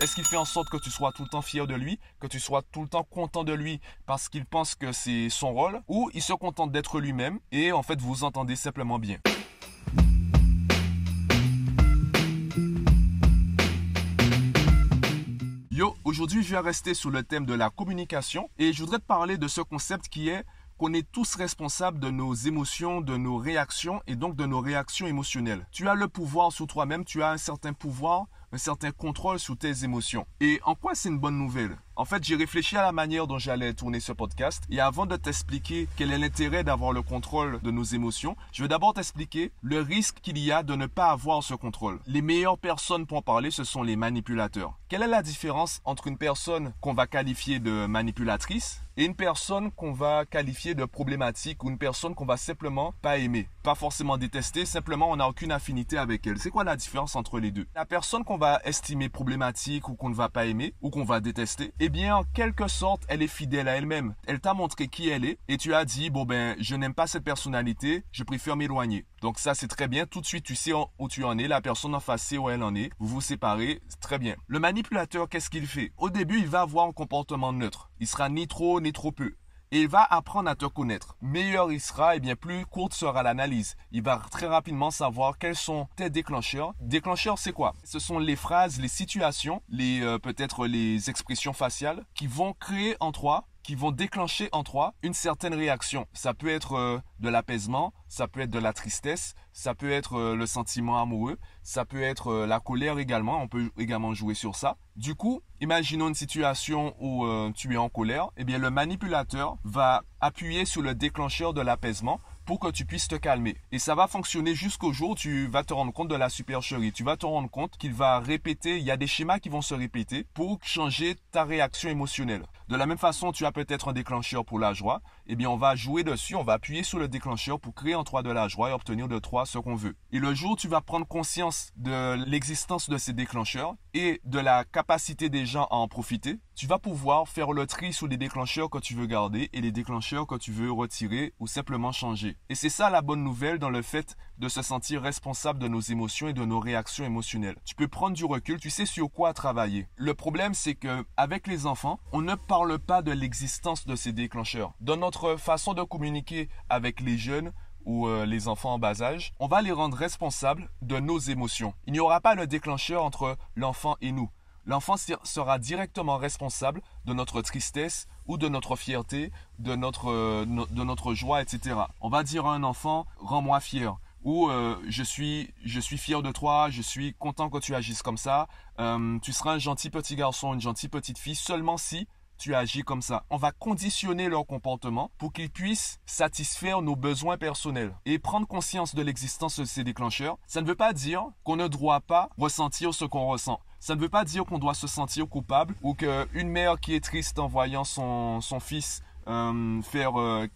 Est-ce qu'il fait en sorte que tu sois tout le temps fier de lui, que tu sois tout le temps content de lui parce qu'il pense que c'est son rôle, ou il se contente d'être lui-même et en fait vous entendez simplement bien? Yo, aujourd'hui je vais rester sur le thème de la communication et je voudrais te parler de ce concept qui est qu'on est tous responsables de nos émotions, de nos réactions et donc de nos réactions émotionnelles. Tu as le pouvoir sur toi-même, tu as un certain pouvoir, un certain contrôle sur tes émotions. Et en quoi c'est une bonne nouvelle? En fait, j'ai réfléchi à la manière dont j'allais tourner ce podcast et avant de t'expliquer quel est l'intérêt d'avoir le contrôle de nos émotions, je vais d'abord t'expliquer le risque qu'il y a de ne pas avoir ce contrôle. Les meilleures personnes pour en parler, ce sont les manipulateurs. Quelle est la différence entre une personne qu'on va qualifier de manipulatrice et une personne qu'on va qualifier de problématique ou une personne qu'on va simplement pas aimer, pas forcément détester, simplement on n'a aucune affinité avec elle. C'est quoi la différence entre les deux? La personne qu'on va estimer problématique ou qu'on ne va pas aimer ou qu'on va détester, eh bien en quelque sorte, elle est fidèle à elle-même. Elle, t'a montré qui elle est et tu as dit bon ben je n'aime pas cette personnalité, je préfère m'éloigner. Donc ça c'est très bien, tout de suite tu sais où tu en es, la personne en face sait où elle en est, vous vous séparez, très bien. Le manipulateur, qu'est-ce qu'il fait? Au début, il va avoir un comportement neutre. Il sera ni trop ni trop peu. Et il va apprendre à te connaître. Meilleur il sera, et eh bien plus courte sera l'analyse. Il va très rapidement savoir quels sont tes déclencheurs. Déclencheurs, c'est quoi? Ce sont les phrases, les situations, les euh, peut-être les expressions faciales qui vont créer en toi qui vont déclencher en toi une certaine réaction. Ça peut être euh, de l'apaisement, ça peut être de la tristesse, ça peut être euh, le sentiment amoureux, ça peut être euh, la colère également, on peut également jouer sur ça. Du coup, imaginons une situation où tu es en colère, eh bien le manipulateur va appuyer sur le déclencheur de l'apaisement pour que tu puisses te calmer. Et ça va fonctionner jusqu'au jour où tu vas te rendre compte de la supercherie. Tu vas te rendre compte qu'il va répéter, il y a des schémas qui vont se répéter pour changer ta réaction émotionnelle. De la même façon, tu as peut-être un déclencheur pour la joie. Eh bien, on va jouer dessus, on va appuyer sur le déclencheur pour créer en toi de la joie et obtenir de toi ce qu'on veut. Et le jour où tu vas prendre conscience de l'existence de ces déclencheurs et de la capacité des gens à en profiter, tu vas pouvoir faire le tri sur les déclencheurs que tu veux garder et les déclencheurs que tu veux retirer ou simplement changer. Et c'est ça la bonne nouvelle dans le fait de se sentir responsable de nos émotions et de nos réactions émotionnelles. Tu peux prendre du recul, tu sais sur quoi travailler. Le problème, c'est que avec les enfants, on ne parle pas de l'existence de ces déclencheurs. Dans notre façon de communiquer avec les jeunes, ou euh, les enfants en bas âge, on va les rendre responsables de nos émotions. Il n'y aura pas le déclencheur entre l'enfant et nous. L'enfant sera directement responsable de notre tristesse ou de notre fierté, de notre, euh, de notre joie, etc. On va dire à un enfant, rends-moi fier ou euh, je suis je suis fier de toi, je suis content que tu agisses comme ça. Tu seras un gentil petit garçon, une gentille petite fille seulement si tu agis comme ça. On va conditionner leur comportement pour qu'ils puissent satisfaire nos besoins personnels et prendre conscience de l'existence de ces déclencheurs. Ça ne veut pas dire qu'on ne doit pas ressentir ce qu'on ressent. Ça ne veut pas dire qu'on doit se sentir coupable ou qu'une mère qui est triste en voyant son, son fils euh, faire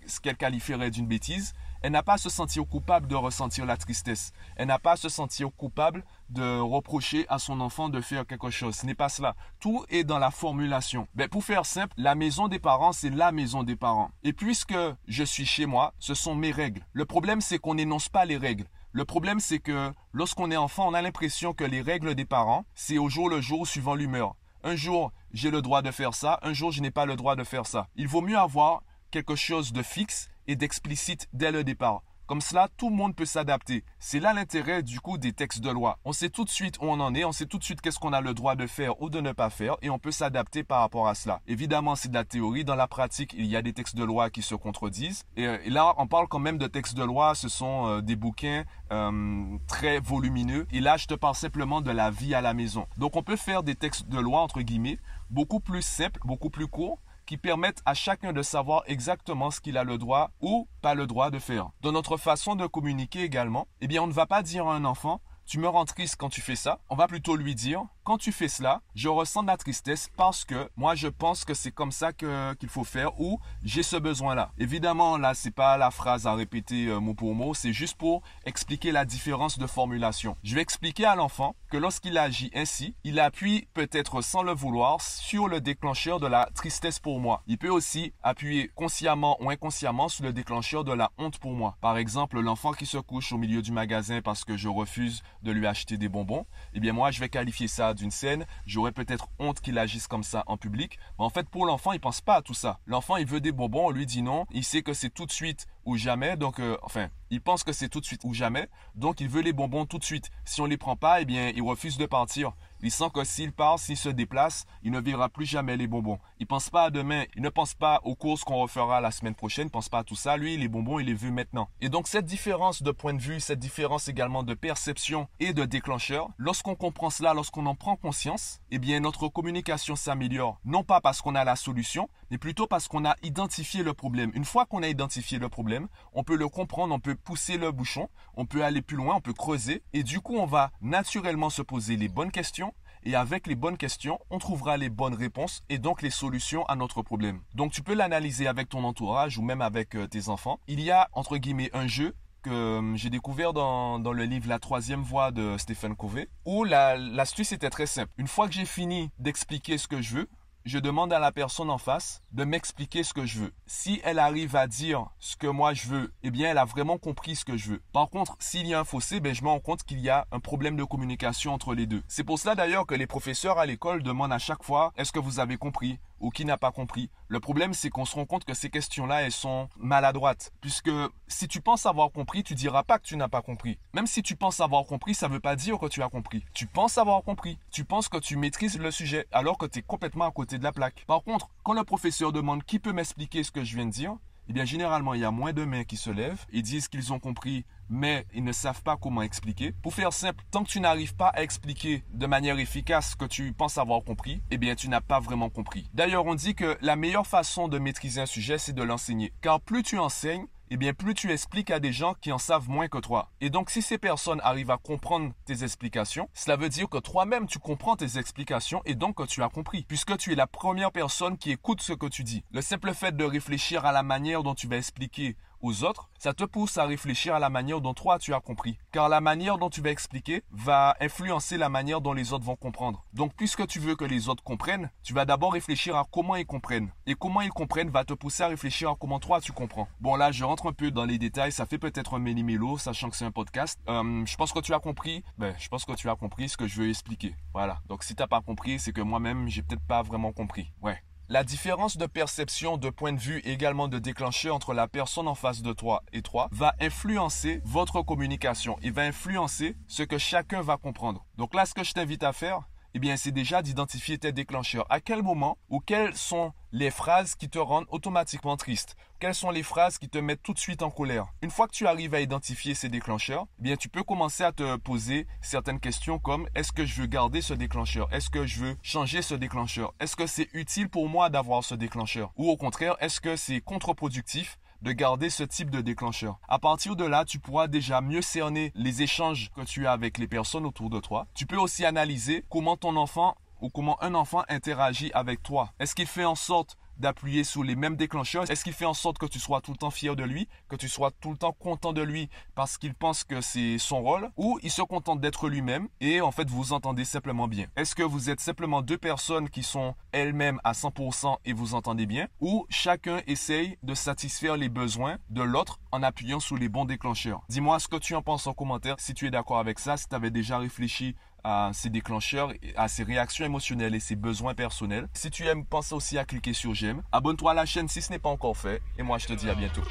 ce qu'elle qualifierait d'une bêtise, elle n'a pas à se sentir coupable de ressentir la tristesse. Elle n'a pas à se sentir coupable de reprocher à son enfant de faire quelque chose. Ce n'est pas cela. Tout est dans la formulation. Mais pour faire simple, la maison des parents, c'est la maison des parents. Et puisque je suis chez moi, ce sont mes règles. Le problème, c'est qu'on n'énonce pas les règles. Le problème, c'est que lorsqu'on est enfant, on a l'impression que les règles des parents, c'est au jour le jour suivant l'humeur. Un jour, j'ai le droit de faire ça, un jour, je n'ai pas le droit de faire ça. Il vaut mieux avoir quelque chose de fixe et d'explicite dès le départ. Comme cela, tout le monde peut s'adapter. C'est là l'intérêt du coup des textes de loi. On sait tout de suite où on en est, on sait tout de suite qu'est-ce qu'on a le droit de faire ou de ne pas faire et on peut s'adapter par rapport à cela. Évidemment, c'est de la théorie. Dans la pratique, il y a des textes de loi qui se contredisent. Et, euh, là, on parle quand même de textes de loi. Ce sont euh, des bouquins euh, très volumineux. Et là, je te parle simplement de la vie à la maison. Donc, on peut faire des textes de loi, entre guillemets, beaucoup plus simples, beaucoup plus courts qui permettent à chacun de savoir exactement ce qu'il a le droit ou pas le droit de faire. Dans notre façon de communiquer également, eh bien, on ne va pas dire à un enfant, tu me rends triste quand tu fais ça. On va plutôt lui dire, quand tu fais cela, je ressens de la tristesse parce que moi je pense que c'est comme ça qu'il faut faire ou j'ai ce besoin-là. Évidemment, là, c'est pas la phrase à répéter euh, mot pour mot, c'est juste pour expliquer la différence de formulation. Je vais expliquer à l'enfant que lorsqu'il agit ainsi, il appuie peut-être sans le vouloir sur le déclencheur de la tristesse pour moi. Il peut aussi appuyer consciemment ou inconsciemment sur le déclencheur de la honte pour moi. Par exemple, l'enfant qui se couche au milieu du magasin parce que je refuse de lui acheter des bonbons, eh bien moi je vais qualifier ça d'une scène, j'aurais peut-être honte qu'il agisse comme ça en public. Mais en fait, pour l'enfant, il pense pas à tout ça. L'enfant, il veut des bonbons, on lui dit non, il sait que c'est tout de suite ou jamais, donc euh, enfin, il pense que c'est tout de suite ou jamais, donc il veut les bonbons tout de suite. Si on les prend pas, eh bien, il refuse de partir. Il sent que s'il part, s'il se déplace, il ne verra plus jamais les bonbons. Il pense pas à demain, il ne pense pas aux courses qu'on refera la semaine prochaine, il pense pas à tout ça. Lui, les bonbons, il les veut maintenant. Et donc cette différence de point de vue, cette différence également de perception et de déclencheur, lorsqu'on comprend cela, lorsqu'on en prend conscience, eh bien notre communication s'améliore. Non pas parce qu'on a la solution, mais plutôt parce qu'on a identifié le problème. Une fois qu'on a identifié le problème, on peut le comprendre, on peut pousser le bouchon, on peut aller plus loin, on peut creuser, et du coup on va naturellement se poser les bonnes questions et avec les bonnes questions, on trouvera les bonnes réponses et donc les solutions à notre problème. Donc tu peux l'analyser avec ton entourage ou même avec euh, tes enfants. Il y a entre guillemets un jeu que euh, j'ai découvert dans, le livre La troisième voie de Stephen Covey, où l'astuce était très simple. Une fois que j'ai fini d'expliquer ce que je veux, je demande à la personne en face de m'expliquer ce que je veux. Si elle arrive à dire ce que moi je veux, eh bien elle a vraiment compris ce que je veux. Par contre, s'il y a un fossé, ben, je me rends compte qu'il y a un problème de communication entre les deux. C'est pour cela d'ailleurs que les professeurs à l'école demandent à chaque fois est-ce que vous avez compris? Ou qui n'a pas compris. Le problème, c'est qu'on se rend compte que ces questions-là, elles sont maladroites. Puisque si tu penses avoir compris, tu diras pas que tu n'as pas compris. Même si tu penses avoir compris, ça ne veut pas dire que tu as compris. Tu penses avoir compris. Tu penses que tu maîtrises le sujet alors que tu es complètement à côté de la plaque. Par contre, quand le professeur demande qui peut m'expliquer ce que je viens de dire, eh bien généralement il y a moins de mains qui se lèvent, ils disent qu'ils ont compris, mais ils ne savent pas comment expliquer. Pour faire simple, tant que tu n'arrives pas à expliquer de manière efficace ce que tu penses avoir compris, eh bien tu n'as pas vraiment compris. D'ailleurs, on dit que la meilleure façon de maîtriser un sujet, c'est de l'enseigner. Car plus tu enseignes, eh bien plus tu expliques à des gens qui en savent moins que toi. Et donc si ces personnes arrivent à comprendre tes explications, cela veut dire que toi-même tu comprends tes explications et donc que tu as compris, puisque tu es la première personne qui écoute ce que tu dis. Le simple fait de réfléchir à la manière dont tu vas expliquer aux autres, ça te pousse à réfléchir à la manière dont toi tu as compris. Car la manière dont tu vas expliquer va influencer la manière dont les autres vont comprendre. Donc puisque tu veux que les autres comprennent, tu vas d'abord réfléchir à comment ils comprennent. Et comment ils comprennent va te pousser à réfléchir à comment toi tu comprends. Bon là je rentre un peu dans les détails, ça fait peut-être un méli-mélo, sachant que c'est un podcast. Euh, je pense que tu as compris, ben je pense que tu as compris ce que je veux expliquer. Voilà. Donc si t'as pas compris, c'est que moi-même j'ai peut-être pas vraiment compris. Ouais. La différence de perception, de point de vue et également de déclencher entre la personne en face de toi et toi va influencer votre communication et va influencer ce que chacun va comprendre. Donc là, ce que je t'invite à faire, eh bien, c'est déjà d'identifier tes déclencheurs. À quel moment ou quelles sont les phrases qui te rendent automatiquement triste? Quelles sont les phrases qui te mettent tout de suite en colère? Une fois que tu arrives à identifier ces déclencheurs, eh bien, tu peux commencer à te poser certaines questions comme est-ce que je veux garder ce déclencheur? Est-ce que je veux changer ce déclencheur? Est-ce que c'est utile pour moi d'avoir ce déclencheur? Ou au contraire, est-ce que c'est contre-productif de garder ce type de déclencheur. À partir de là, tu pourras déjà mieux cerner les échanges que tu as avec les personnes autour de toi. Tu peux aussi analyser comment ton enfant ou comment un enfant interagit avec toi. Est-ce qu'il fait en sorte d'appuyer sur les mêmes déclencheurs. Est-ce qu'il fait en sorte que tu sois tout le temps fier de lui, que tu sois tout le temps content de lui parce qu'il pense que c'est son rôle Ou il se contente d'être lui-même et en fait vous entendez simplement bien? Est-ce que vous êtes simplement deux personnes qui sont elles-mêmes à 100% et vous entendez bien? Ou chacun essaye de satisfaire les besoins de l'autre en appuyant sur les bons déclencheurs? Dis-moi ce que tu en penses en commentaire. Si tu es d'accord avec ça, si tu avais déjà réfléchi à ces déclencheurs, à ces réactions émotionnelles et ses besoins personnels. Si tu aimes, pense aussi à cliquer sur j'aime. Abonne-toi à la chaîne si ce n'est pas encore fait. Et moi, je te dis à bientôt.